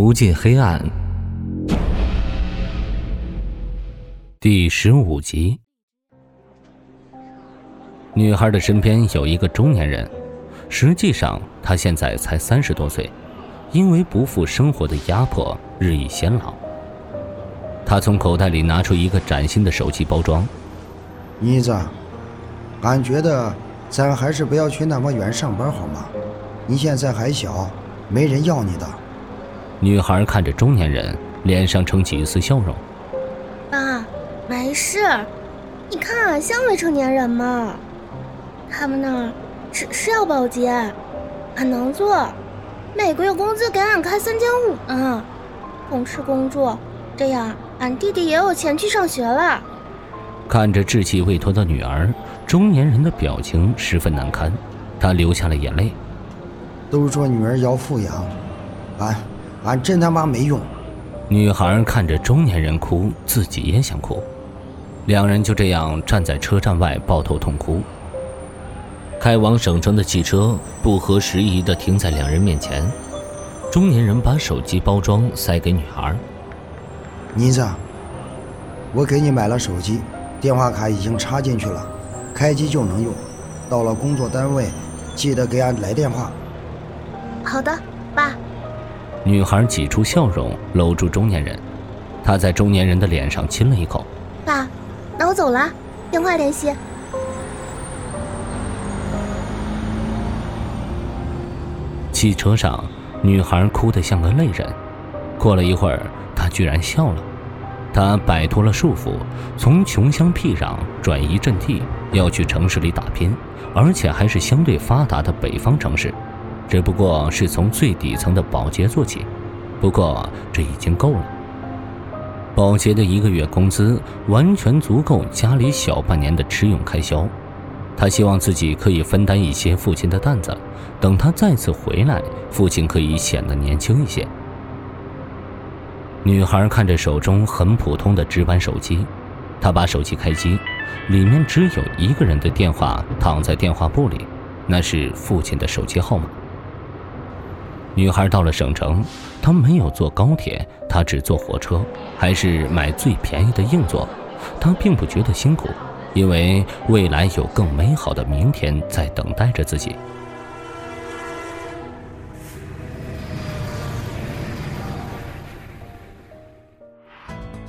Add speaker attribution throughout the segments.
Speaker 1: 无尽黑暗，第十五集。女孩的身边有一个中年人，实际上他现在才三十多岁，因为不负生活的压迫，日益显老。他从口袋里拿出一个崭新的手机包装。
Speaker 2: 妮子，俺觉得咱还是不要去那么远上班好吗？你现在还小，没人要你的。
Speaker 1: 女孩看着中年人，脸上撑起一丝笑容。
Speaker 3: 爸，没事，你看像未成年人吗？他们那儿只是要保洁，俺能做，每个月工资给俺开三千五呢，公吃公住，这样俺弟弟也有钱去上学了。
Speaker 1: 看着稚气未脱的女儿，中年人的表情十分难堪，他流下了眼泪。
Speaker 2: 都说女儿要富养，俺俺真他妈没用。
Speaker 1: 女孩看着中年人哭，自己也想哭。两人就这样站在车站外抱头痛哭。开往省城的汽车不合时宜地停在两人面前。中年人把手机包装塞给女孩：“
Speaker 2: 妮子，我给你买了手机。”电话卡已经插进去了，开机就能用。到了工作单位，记得给俺来电话。
Speaker 3: 好的，爸。
Speaker 1: 女孩挤出笑容，搂住中年人，她在中年人的脸上亲了一口。
Speaker 3: 爸，那我走了，电话联系。
Speaker 1: 汽车上，女孩哭得像个泪人。过了一会儿，她居然笑了。她摆脱了束缚，从穷乡僻壤转移阵地，要去城市里打拼，而且还是相对发达的北方城市，只不过是从最底层的保洁做起。不过这已经够了。保洁的一个月工资完全足够家里小半年的吃用开销。他希望自己可以分担一些父亲的担子，等他再次回来，父亲可以显得年轻一些。女孩看着手中很普通的直板手机，她把手机开机，里面只有一个人的电话躺在电话簿里，那是父亲的手机号码。女孩到了省城，她没有坐高铁，她只坐火车，还是买最便宜的硬座。她并不觉得辛苦，因为未来有更美好的明天在等待着自己。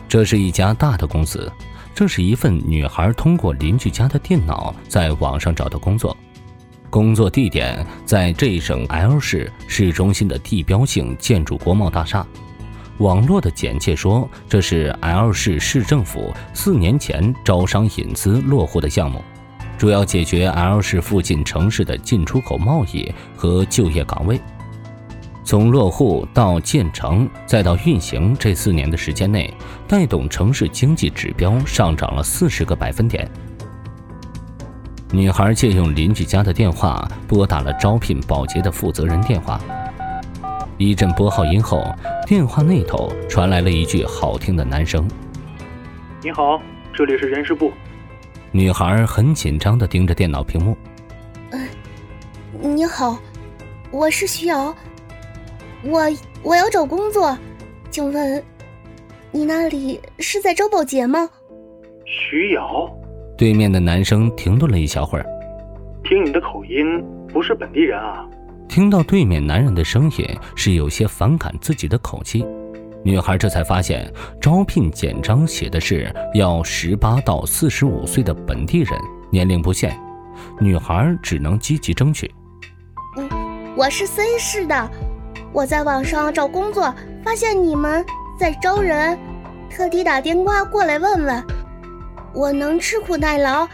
Speaker 1: 这是一家大的公司，这是一份女孩通过邻居家的电脑在网上找的工作，工作地点在这一省 L 市市中心的地标性建筑国贸大厦。网络的简介说，这是 L 市市政府四年前招商引资落户的项目，主要解决 L 市附近城市的进出口贸易和就业岗位。从落户到建成再到运行这四年的时间内，带动城市经济指标上涨了四十个百分点。女孩借用邻居家的电话拨打了招聘保洁的负责人电话。一阵拨号音后，电话那头传来了一句好听的男声：“
Speaker 4: 你好，这里是人事部。”
Speaker 1: 女孩很紧张地盯着电脑屏幕。
Speaker 3: “嗯，你好，我是徐瑶。”我我要找工作，请问，你那里是在招保洁吗？
Speaker 4: 徐瑶，
Speaker 1: 对面的男生停顿了一小会儿，
Speaker 4: 听你的口音不是本地人啊。
Speaker 1: 听到对面男人的声音是有些反感自己的口气，女孩这才发现招聘简章写的是要十八到四十五岁的本地人，年龄不限，女孩只能积极争取。
Speaker 3: 嗯，我是 C 市的。我在网上找工作，发现你们在招人，特地打电话过来问问。我能吃苦耐劳，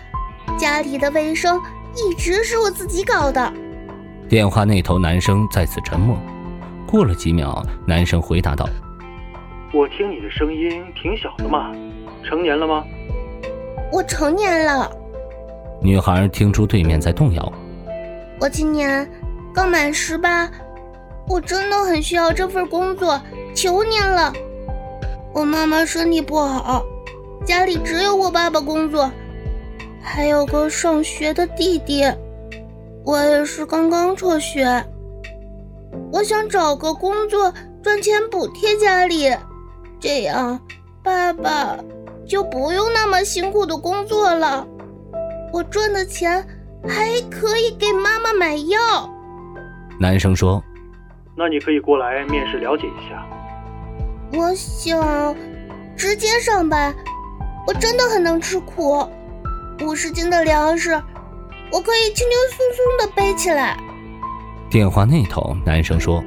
Speaker 3: 家里的卫生一直是我自己搞的。
Speaker 1: 电话那头男生再次沉默，过了几秒，男生回答道：“
Speaker 4: 我听你的声音挺小的嘛，成年了吗？”
Speaker 3: 我成年了。
Speaker 1: 女孩听出对面在动摇。
Speaker 3: 我今年刚满十八。我真的很需要这份工作，求您了。我妈妈身体不好，家里只有我爸爸工作，还有个上学的弟弟。我也是刚刚辍学，我想找个工作赚钱补贴家里，这样爸爸就不用那么辛苦的工作了。我赚的钱还可以给妈妈买药。
Speaker 1: 男生说：“
Speaker 4: 那你可以过来面试了解一下。”
Speaker 3: 我想直接上班。我真的很能吃苦，五十斤的粮食，我可以轻轻松松的背起来。
Speaker 1: 电话那头，男生说：“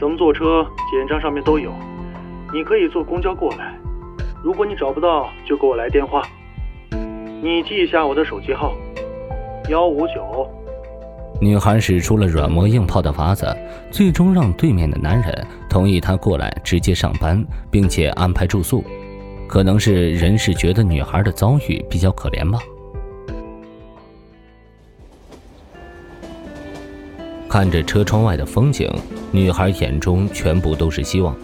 Speaker 4: 咱们坐车，简章上面都有，你可以坐公交过来。如果你找不到，就给我来电话。你记一下我的手机号：幺五九。”
Speaker 1: 女孩使出了软磨硬泡的法子，最终让对面的男人同意她过来直接上班，并且安排住宿。可能是人是觉得女孩的遭遇比较可怜吧。看着车窗外的风景，女孩眼中全部都是希望。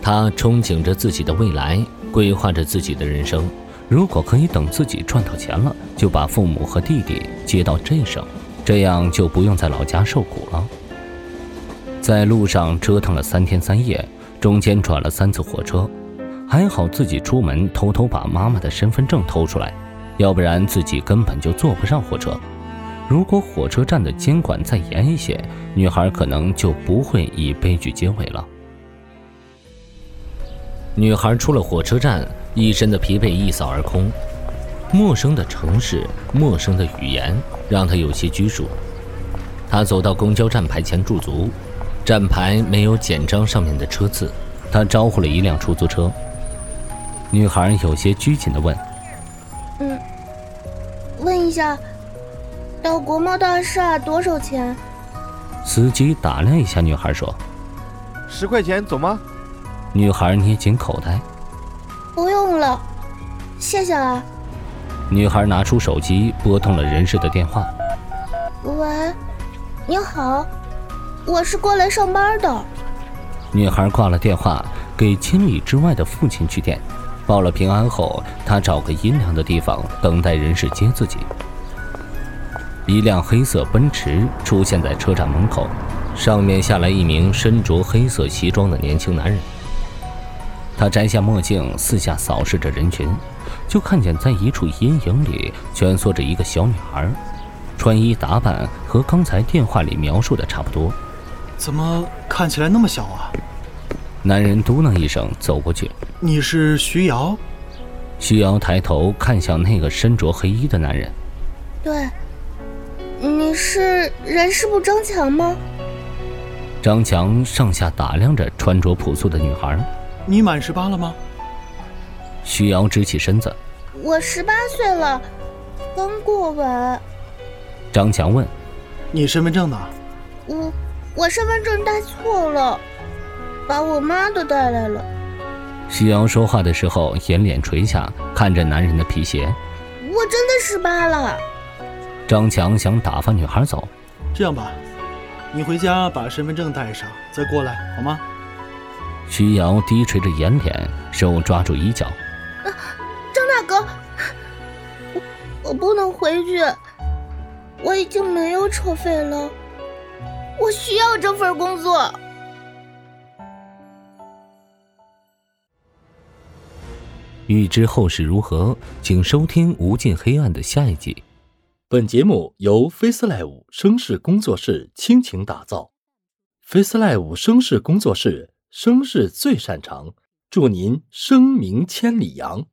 Speaker 1: 她憧憬着自己的未来，规划着自己的人生。如果可以等自己赚到钱了，就把父母和弟弟接到镇上，这样就不用在老家受苦了。在路上折腾了三天三夜，中间转了三次火车。还好自己出门偷偷把妈妈的身份证偷出来，要不然自己根本就坐不上火车。如果火车站的监管再严一些，女孩可能就不会以悲剧结尾了。女孩出了火车站，一身的疲惫一扫而空。陌生的城市，陌生的语言，让她有些拘束。她走到公交站牌前驻足，站牌没有简章上面的车次，她招呼了一辆出租车。女孩有些拘谨的问：“
Speaker 3: 嗯，问一下，到国贸大厦多少钱？”
Speaker 1: 司机打量一下女孩说：“
Speaker 5: 十块钱，走吗？”
Speaker 1: 女孩捏紧口袋：“
Speaker 3: 不用了，谢谢啊。”
Speaker 1: 女孩拿出手机拨通了人事的电话：“
Speaker 3: 喂，你好，我是过来上班的。”
Speaker 1: 女孩挂了电话，给千里之外的父亲去电。报了平安后，他找个阴凉的地方等待人事接自己。一辆黑色奔驰出现在车站门口，上面下来一名身着黑色西装的年轻男人。他摘下墨镜，四下扫视着人群，就看见在一处阴影里蜷缩着一个小女孩，穿衣打扮和刚才电话里描述的差不多。
Speaker 6: 怎么看起来那么小啊？
Speaker 1: 男人嘟囔一声，走过去。
Speaker 6: 你是徐瑶。
Speaker 1: 徐瑶抬头看向那个身着黑衣的男人。
Speaker 3: 对，你是人事部张强吗？
Speaker 1: 张强上下打量着穿着朴素的女孩。
Speaker 6: 你满十八了吗？
Speaker 1: 徐瑶直起身子。
Speaker 3: 我十八岁了，刚过完。
Speaker 1: 张强问：“
Speaker 6: 你身份证呢？”
Speaker 3: 我我身份证带错了。把我妈都带来了。
Speaker 1: 徐瑶说话的时候，眼脸垂下，看着男人的皮鞋。
Speaker 3: 我真的十八了。
Speaker 1: 张强想打发女孩走。
Speaker 6: 这样吧，你回家把身份证带上，再过来好吗？
Speaker 1: 徐瑶低垂着眼脸，手抓住衣角。
Speaker 3: 啊，张大哥，我我不能回去，我已经没有车费了，我需要这份工作。
Speaker 1: 欲知后事如何，请收听《无尽黑暗》的下一集。
Speaker 7: 本节目由 FaceLive 声势工作室倾情打造，FaceLive 声势工作室声势最擅长，祝您声名千里扬。